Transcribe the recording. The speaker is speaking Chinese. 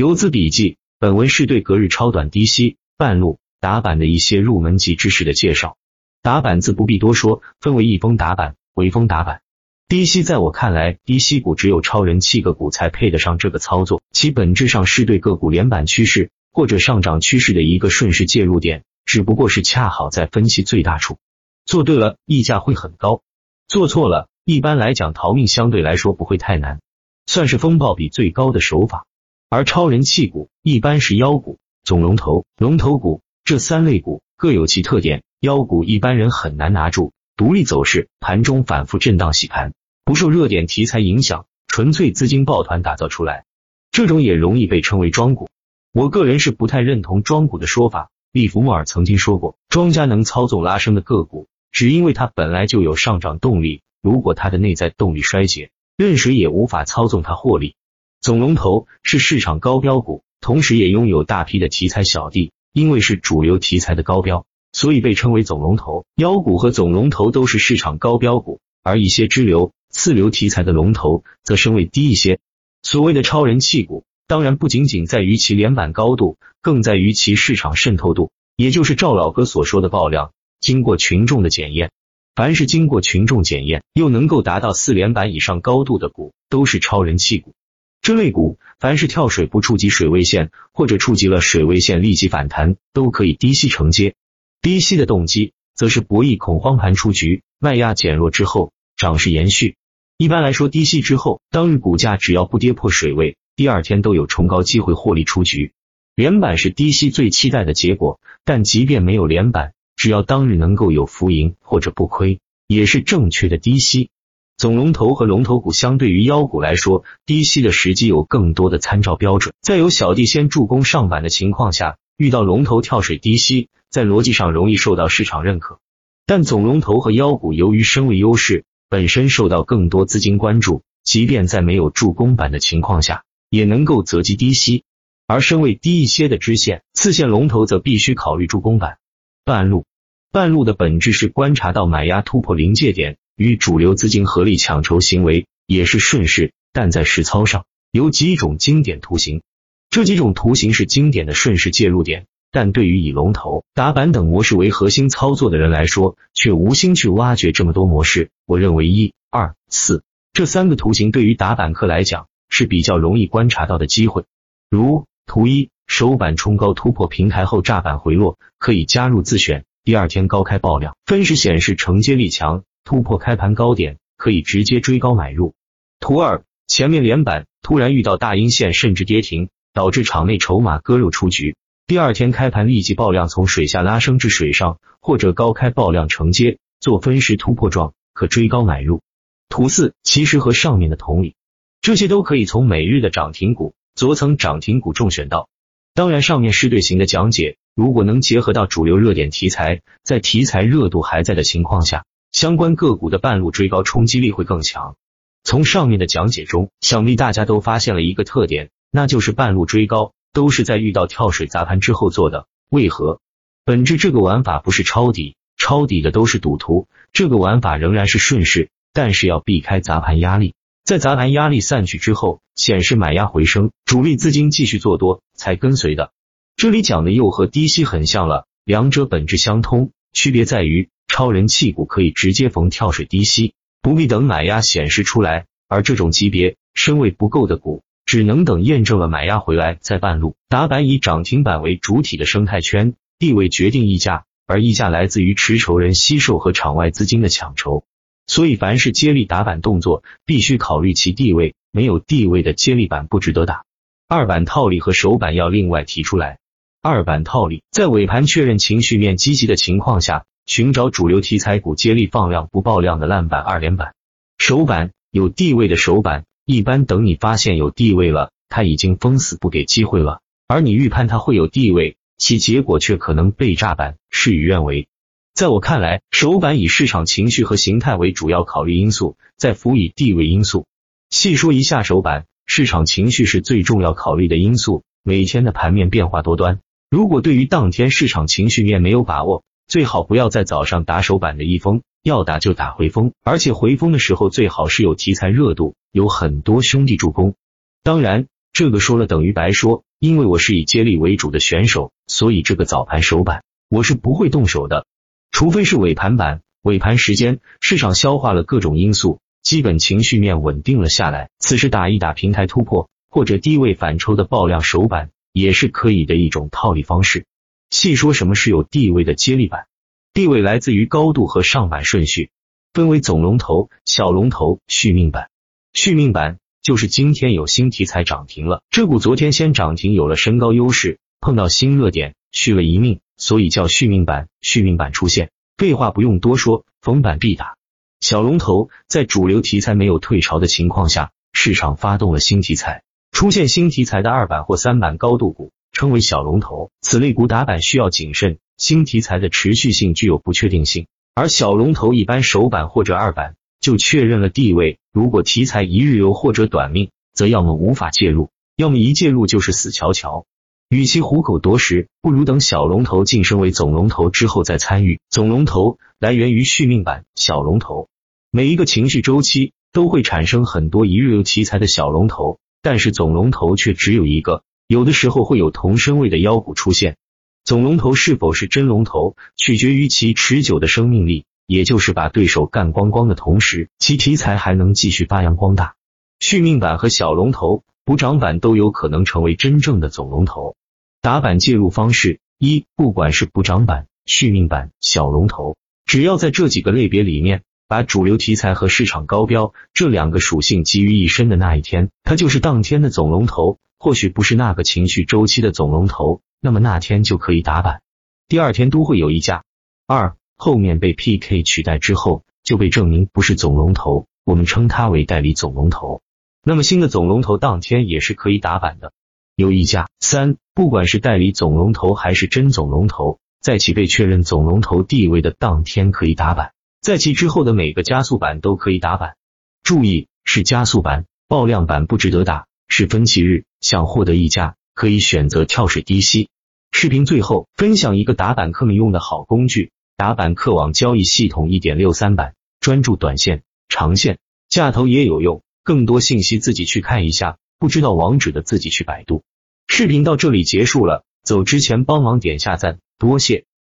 游资笔记，本文是对隔日超短低吸、半路打板的一些入门级知识的介绍。打板自不必多说，分为一峰打板、围峰打板。低吸在我看来，低吸股只有超人气个股才配得上这个操作，其本质上是对个股连板趋势或者上涨趋势的一个顺势介入点，只不过是恰好在分歧最大处。做对了，溢价会很高；做错了，一般来讲逃命相对来说不会太难，算是风暴比最高的手法。而超人气股一般是妖股、总龙头、龙头股这三类股各有其特点。妖股一般人很难拿住，独立走势，盘中反复震荡洗盘，不受热点题材影响，纯粹资金抱团打造出来。这种也容易被称为庄股。我个人是不太认同庄股的说法。利弗莫尔曾经说过，庄家能操纵拉升的个股，只因为它本来就有上涨动力。如果它的内在动力衰竭，任谁也无法操纵它获利。总龙头是市场高标股，同时也拥有大批的题材小弟，因为是主流题材的高标，所以被称为总龙头。妖股和总龙头都是市场高标股，而一些支流、次流题材的龙头则身位低一些。所谓的超人气股，当然不仅仅在于其连板高度，更在于其市场渗透度，也就是赵老哥所说的爆量。经过群众的检验，凡是经过群众检验又能够达到四连板以上高度的股，都是超人气股。这类股，凡是跳水不触及水位线，或者触及了水位线立即反弹，都可以低吸承接。低吸的动机，则是博弈恐慌盘出局，卖压减弱之后，涨势延续。一般来说，低吸之后，当日股价只要不跌破水位，第二天都有冲高机会获利出局。连板是低吸最期待的结果，但即便没有连板，只要当日能够有浮盈或者不亏，也是正确的低吸。总龙头和龙头股相对于妖股来说，低吸的时机有更多的参照标准。在有小弟先助攻上板的情况下，遇到龙头跳水低吸，在逻辑上容易受到市场认可。但总龙头和妖股由于身位优势，本身受到更多资金关注，即便在没有助攻板的情况下，也能够择机低吸。而身位低一些的支线、次线龙头则必须考虑助攻板。半路，半路的本质是观察到买压突破临界点。与主流资金合力抢筹行为也是顺势，但在实操上有几种经典图形。这几种图形是经典的顺势介入点，但对于以龙头、打板等模式为核心操作的人来说，却无心去挖掘这么多模式。我认为一、二、四这三个图形对于打板客来讲是比较容易观察到的机会。如图一，首板冲高突破平台后炸板回落，可以加入自选。第二天高开爆量，分时显示承接力强。突破开盘高点，可以直接追高买入。图二，前面连板突然遇到大阴线，甚至跌停，导致场内筹码割肉出局。第二天开盘立即爆量，从水下拉升至水上，或者高开爆量承接，做分时突破状，可追高买入。图四，其实和上面的同理，这些都可以从每日的涨停股、昨层涨停股中选到。当然，上面是队形的讲解，如果能结合到主流热点题材，在题材热度还在的情况下。相关个股的半路追高冲击力会更强。从上面的讲解中，想必大家都发现了一个特点，那就是半路追高都是在遇到跳水砸盘之后做的。为何？本质这个玩法不是抄底，抄底的都是赌徒。这个玩法仍然是顺势，但是要避开砸盘压力，在砸盘压力散去之后，显示买压回升，主力资金继续做多才跟随的。这里讲的又和低吸很像了，两者本质相通，区别在于。超人气股可以直接逢跳水低吸，不必等买压显示出来；而这种级别身位不够的股，只能等验证了买压回来再半路打板。以涨停板为主体的生态圈，地位决定溢价，而溢价来自于持筹人吸售和场外资金的抢筹。所以，凡是接力打板动作，必须考虑其地位，没有地位的接力板不值得打。二板套利和首板要另外提出来。二板套利在尾盘确认情绪面积极的情况下。寻找主流题材股接力放量不爆量的烂板二连板，首板有地位的首板，一般等你发现有地位了，它已经封死不给机会了，而你预判它会有地位，其结果却可能被炸板，事与愿违。在我看来，首板以市场情绪和形态为主要考虑因素，再辅以地位因素。细说一下首板，市场情绪是最重要考虑的因素。每天的盘面变化多端，如果对于当天市场情绪面没有把握。最好不要在早上打首板的一封，要打就打回风，而且回风的时候最好是有题材热度，有很多兄弟助攻。当然，这个说了等于白说，因为我是以接力为主的选手，所以这个早盘首板我是不会动手的，除非是尾盘板。尾盘时间，市场消化了各种因素，基本情绪面稳定了下来，此时打一打平台突破或者低位反抽的爆量首板，也是可以的一种套利方式。细说什么是有地位的接力板，地位来自于高度和上板顺序，分为总龙头、小龙头、续命板。续命板就是今天有新题材涨停了，这股昨天先涨停，有了身高优势，碰到新热点续了一命，所以叫续命板。续命板出现。废话不用多说，逢板必打。小龙头在主流题材没有退潮的情况下，市场发动了新题材，出现新题材的二板或三板高度股称为小龙头。此类股打板需要谨慎，新题材的持续性具有不确定性，而小龙头一般首板或者二板就确认了地位。如果题材一日游或者短命，则要么无法介入，要么一介入就是死翘翘。与其虎口夺食，不如等小龙头晋升为总龙头之后再参与。总龙头来源于续命版小龙头，每一个情绪周期都会产生很多一日游题材的小龙头，但是总龙头却只有一个。有的时候会有同身位的妖股出现。总龙头是否是真龙头，取决于其持久的生命力，也就是把对手干光光的同时，其题材还能继续发扬光大。续命版和小龙头补涨版都有可能成为真正的总龙头。打板介入方式一，不管是补涨板、续命板、小龙头，只要在这几个类别里面，把主流题材和市场高标这两个属性集于一身的那一天，它就是当天的总龙头。或许不是那个情绪周期的总龙头，那么那天就可以打板，第二天都会有一家。二，后面被 PK 取代之后，就被证明不是总龙头，我们称它为代理总龙头。那么新的总龙头当天也是可以打板的。有溢价。三，不管是代理总龙头还是真总龙头，在其被确认总龙头地位的当天可以打板，在其之后的每个加速板都可以打板。注意，是加速板，爆量板不值得打，是分歧日，想获得溢价可以选择跳水低吸。视频最后分享一个打板客们用的好工具——打板客网交易系统一点六三版，专注短线、长线，价投也有用。更多信息自己去看一下。不知道网址的自己去百度。视频到这里结束了，走之前帮忙点下赞，多谢。